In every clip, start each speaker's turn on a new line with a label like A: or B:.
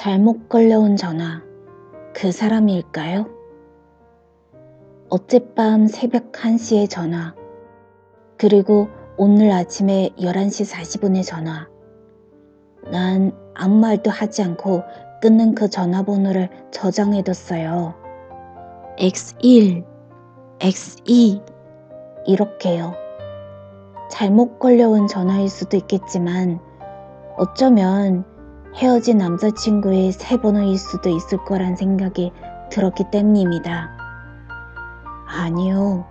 A: 잘못 걸려온 전화, 그 사람일까요? 어젯밤 새벽 1시에 전화, 그리고 오늘 아침에 11시 40분에 전화. 난 아무 말도 하지 않고 끊는 그 전화번호를 저장해뒀어요. X1, X2, 이렇게요. 잘못 걸려온 전화일 수도 있겠지만 어쩌면 헤어진 남자친구의 새 번호일 수도 있을 거란 생각이 들었기 때문입니다. 아니요.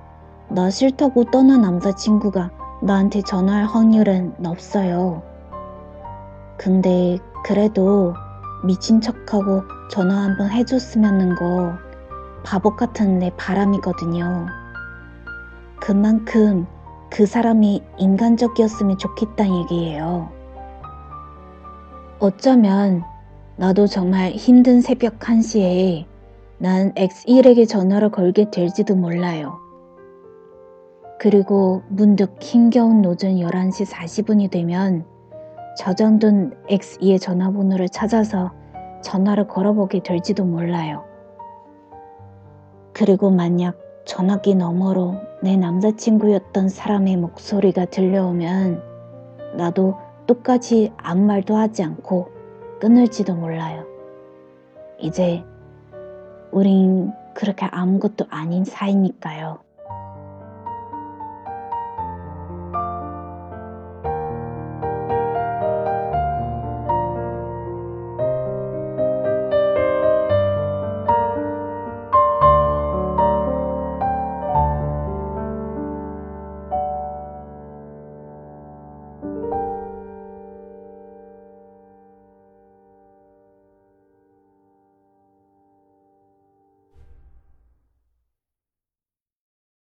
A: 나 싫다고 떠난 남자친구가 나한테 전화할 확률은 없어요. 근데 그래도 미친 척하고 전화 한번 해줬으면 거 바보 같은 내 바람이거든요. 그만큼 그 사람이 인간적이었으면 좋겠다는 얘기예요. 어쩌면 나도 정말 힘든 새벽 1시에 난 X1에게 전화를 걸게 될지도 몰라요. 그리고 문득 힘겨운 노전 11시 40분이 되면 저장둔 X2의 전화번호를 찾아서 전화를 걸어보게 될지도 몰라요. 그리고 만약 전화기 너머로 내 남자친구였던 사람의 목소리가 들려오면 나도 똑같이 아무 말도 하지 않고 끊을지도 몰라요. 이제 우린 그렇게 아무것도 아닌 사이니까요.